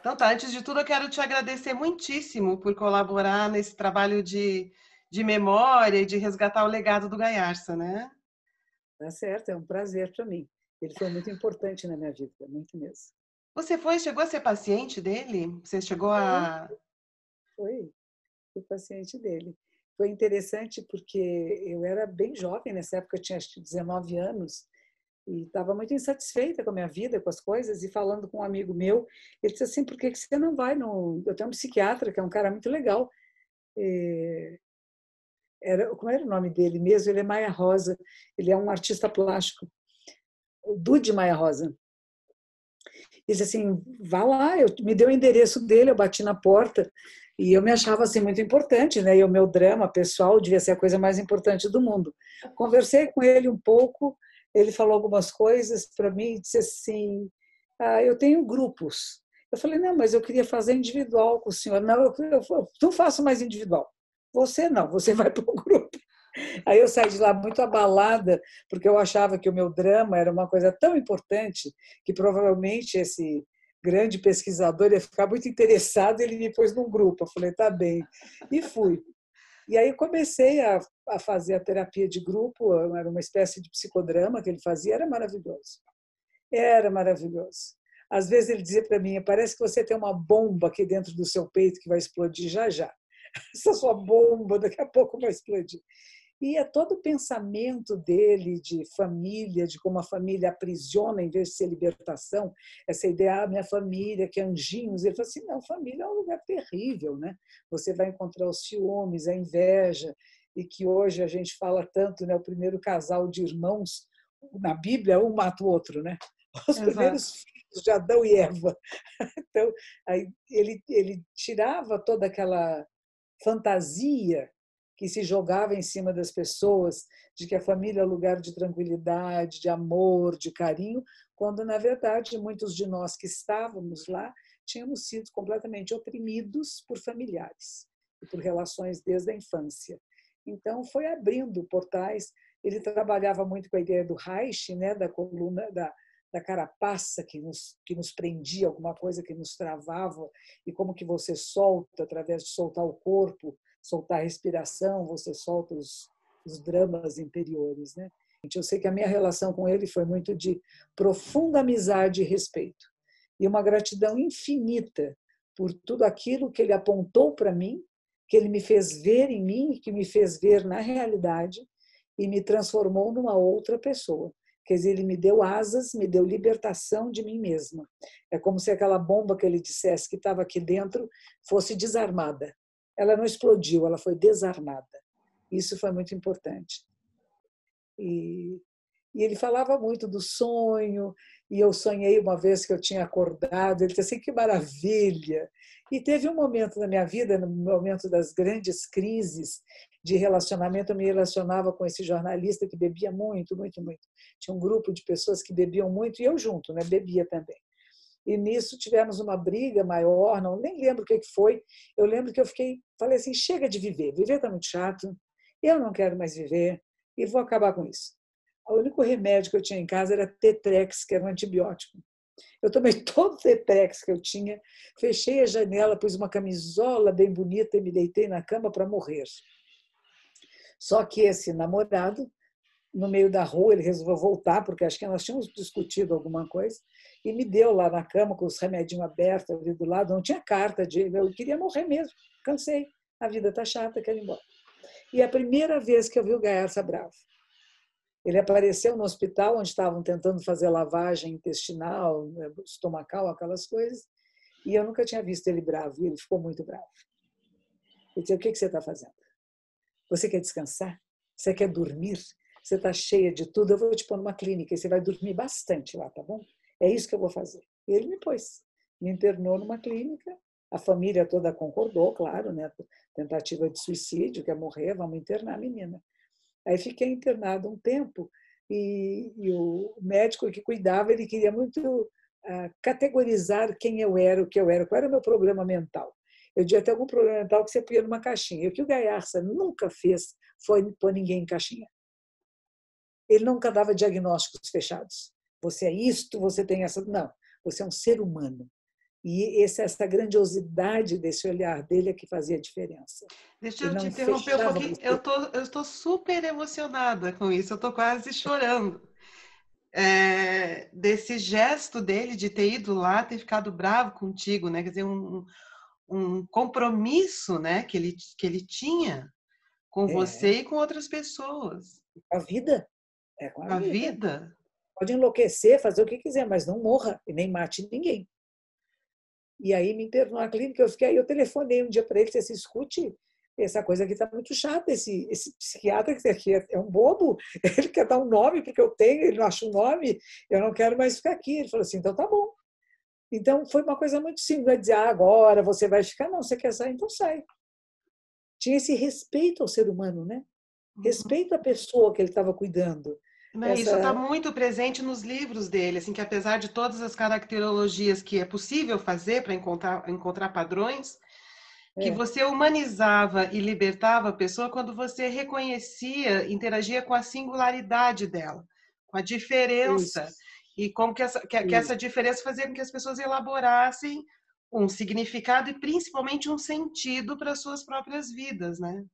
Então tá, antes de tudo eu quero te agradecer muitíssimo por colaborar nesse trabalho de, de memória e de resgatar o legado do Gaiarsa, né? Tá certo, é um prazer para mim. Ele foi muito importante na minha vida, muito mesmo. Você foi, chegou a ser paciente dele? Você chegou a. Foi, fui paciente dele. Foi interessante porque eu era bem jovem nessa época, eu tinha acho que 19 anos, e estava muito insatisfeita com a minha vida, com as coisas, e falando com um amigo meu, ele disse assim, por que você não vai no... Eu tenho um psiquiatra, que é um cara muito legal, e... era, como era o nome dele mesmo? Ele é Maia Rosa, ele é um artista plástico, o Dude Maia Rosa. Ele disse assim, vá lá, eu, me deu o endereço dele, eu bati na porta, e eu me achava assim muito importante, né? E o meu drama pessoal devia ser a coisa mais importante do mundo. Conversei com ele um pouco, ele falou algumas coisas para mim e disse assim: ah, eu tenho grupos. Eu falei: não, mas eu queria fazer individual com o senhor. Não, eu, eu, eu não faço mais individual. Você não, você vai para o grupo. Aí eu saí de lá muito abalada, porque eu achava que o meu drama era uma coisa tão importante que provavelmente esse grande pesquisador ia ficar muito interessado ele me pôs num grupo. Eu falei, tá bem. E fui. E aí comecei a, a fazer a terapia de grupo, era uma espécie de psicodrama que ele fazia, era maravilhoso. Era maravilhoso. Às vezes ele dizia para mim, parece que você tem uma bomba aqui dentro do seu peito que vai explodir já já. Essa sua bomba daqui a pouco vai explodir. E é todo o pensamento dele de família, de como a família aprisiona em vez de ser libertação, essa ideia, ah, minha família, que anjinhos. Ele falou assim: não, família é um lugar terrível, né? Você vai encontrar os ciúmes, a inveja, e que hoje a gente fala tanto, né? O primeiro casal de irmãos, na Bíblia, um mata o outro, né? Os Exato. primeiros filhos de Adão e Eva. Então, aí ele, ele tirava toda aquela fantasia que se jogava em cima das pessoas, de que a família é lugar de tranquilidade, de amor, de carinho, quando, na verdade, muitos de nós que estávamos lá tínhamos sido completamente oprimidos por familiares e por relações desde a infância. Então, foi abrindo portais. Ele trabalhava muito com a ideia do Reich, né, da coluna, da, da carapaça que nos, que nos prendia, alguma coisa que nos travava, e como que você solta, através de soltar o corpo, soltar a respiração, você solta os, os dramas interiores. Né? Eu sei que a minha relação com ele foi muito de profunda amizade e respeito. E uma gratidão infinita por tudo aquilo que ele apontou para mim, que ele me fez ver em mim, que me fez ver na realidade e me transformou numa outra pessoa. Quer dizer, ele me deu asas, me deu libertação de mim mesma. É como se aquela bomba que ele dissesse que estava aqui dentro fosse desarmada ela não explodiu, ela foi desarmada. Isso foi muito importante. E, e, ele falava muito do sonho, e eu sonhei uma vez que eu tinha acordado, ele disse assim, que maravilha! E teve um momento na minha vida, no momento das grandes crises de relacionamento, eu me relacionava com esse jornalista que bebia muito, muito, muito. Tinha um grupo de pessoas que bebiam muito, e eu junto, né? bebia também e nisso tivemos uma briga maior, não nem lembro o que foi. Eu lembro que eu fiquei, falei assim, chega de viver, viver está muito chato, eu não quero mais viver e vou acabar com isso. O único remédio que eu tinha em casa era Tetrex, que era um antibiótico. Eu tomei todo o Tetrex que eu tinha, fechei a janela, pus uma camisola bem bonita e me deitei na cama para morrer. Só que esse namorado, no meio da rua, ele resolveu voltar, porque acho que nós tínhamos discutido alguma coisa, e me deu lá na cama com os remedinhos abertos ali do lado. Não tinha carta de. Eu queria morrer mesmo. Cansei. A vida tá chata, quero ir embora. E a primeira vez que eu vi o Gaerça bravo. Ele apareceu no hospital onde estavam tentando fazer lavagem intestinal, né, estomacal, aquelas coisas, e eu nunca tinha visto ele bravo. E ele ficou muito bravo. Ele disse: O que você está fazendo? Você quer descansar? Você quer dormir? Você está cheia de tudo. Eu vou te pôr numa clínica e você vai dormir bastante lá, tá bom? É isso que eu vou fazer. E ele me pôs, me internou numa clínica. A família toda concordou, claro, né? Tentativa de suicídio, quer morrer, vamos internar a menina. Aí fiquei internada um tempo e, e o médico que cuidava, ele queria muito uh, categorizar quem eu era, o que eu era, qual era o meu problema mental. Eu devia ter algum problema mental que você punha numa caixinha. E o que o Gaiarsa nunca fez foi pôr ninguém em caixinha. Ele nunca dava diagnósticos fechados você é isto, você tem essa. Não, você é um ser humano. E esse, essa grandiosidade desse olhar dele é que fazia a diferença. Deixa eu te interromper um pouquinho. Eu tô, eu estou super emocionada com isso, eu estou quase chorando. É, desse gesto dele de ter ido lá, ter ficado bravo contigo, né? Quer dizer, um, um compromisso, né? Que ele, que ele tinha com é. você e com outras pessoas. A vida. É com a, a vida. vida. Pode enlouquecer, fazer o que quiser, mas não morra e nem mate ninguém. E aí me internou na clínica, eu fiquei aí, eu telefonei um dia para ele, disse escute, essa coisa aqui está muito chata, esse, esse psiquiatra que aqui é, é um bobo, ele quer dar um nome porque eu tenho, ele não acha um nome, eu não quero mais ficar aqui. Ele falou assim, então tá bom. Então foi uma coisa muito simples, não é dizer, ah, agora você vai ficar, não, você quer sair, então sai. Tinha esse respeito ao ser humano, né? Uhum. Respeito à pessoa que ele estava cuidando. Essa... Isso está muito presente nos livros dele, assim, que apesar de todas as caracterologias que é possível fazer para encontrar, encontrar padrões, é. que você humanizava e libertava a pessoa quando você reconhecia, interagia com a singularidade dela, com a diferença. Isso. E como que essa, que, que essa diferença fazia com que as pessoas elaborassem um significado e principalmente um sentido para suas próprias vidas, né?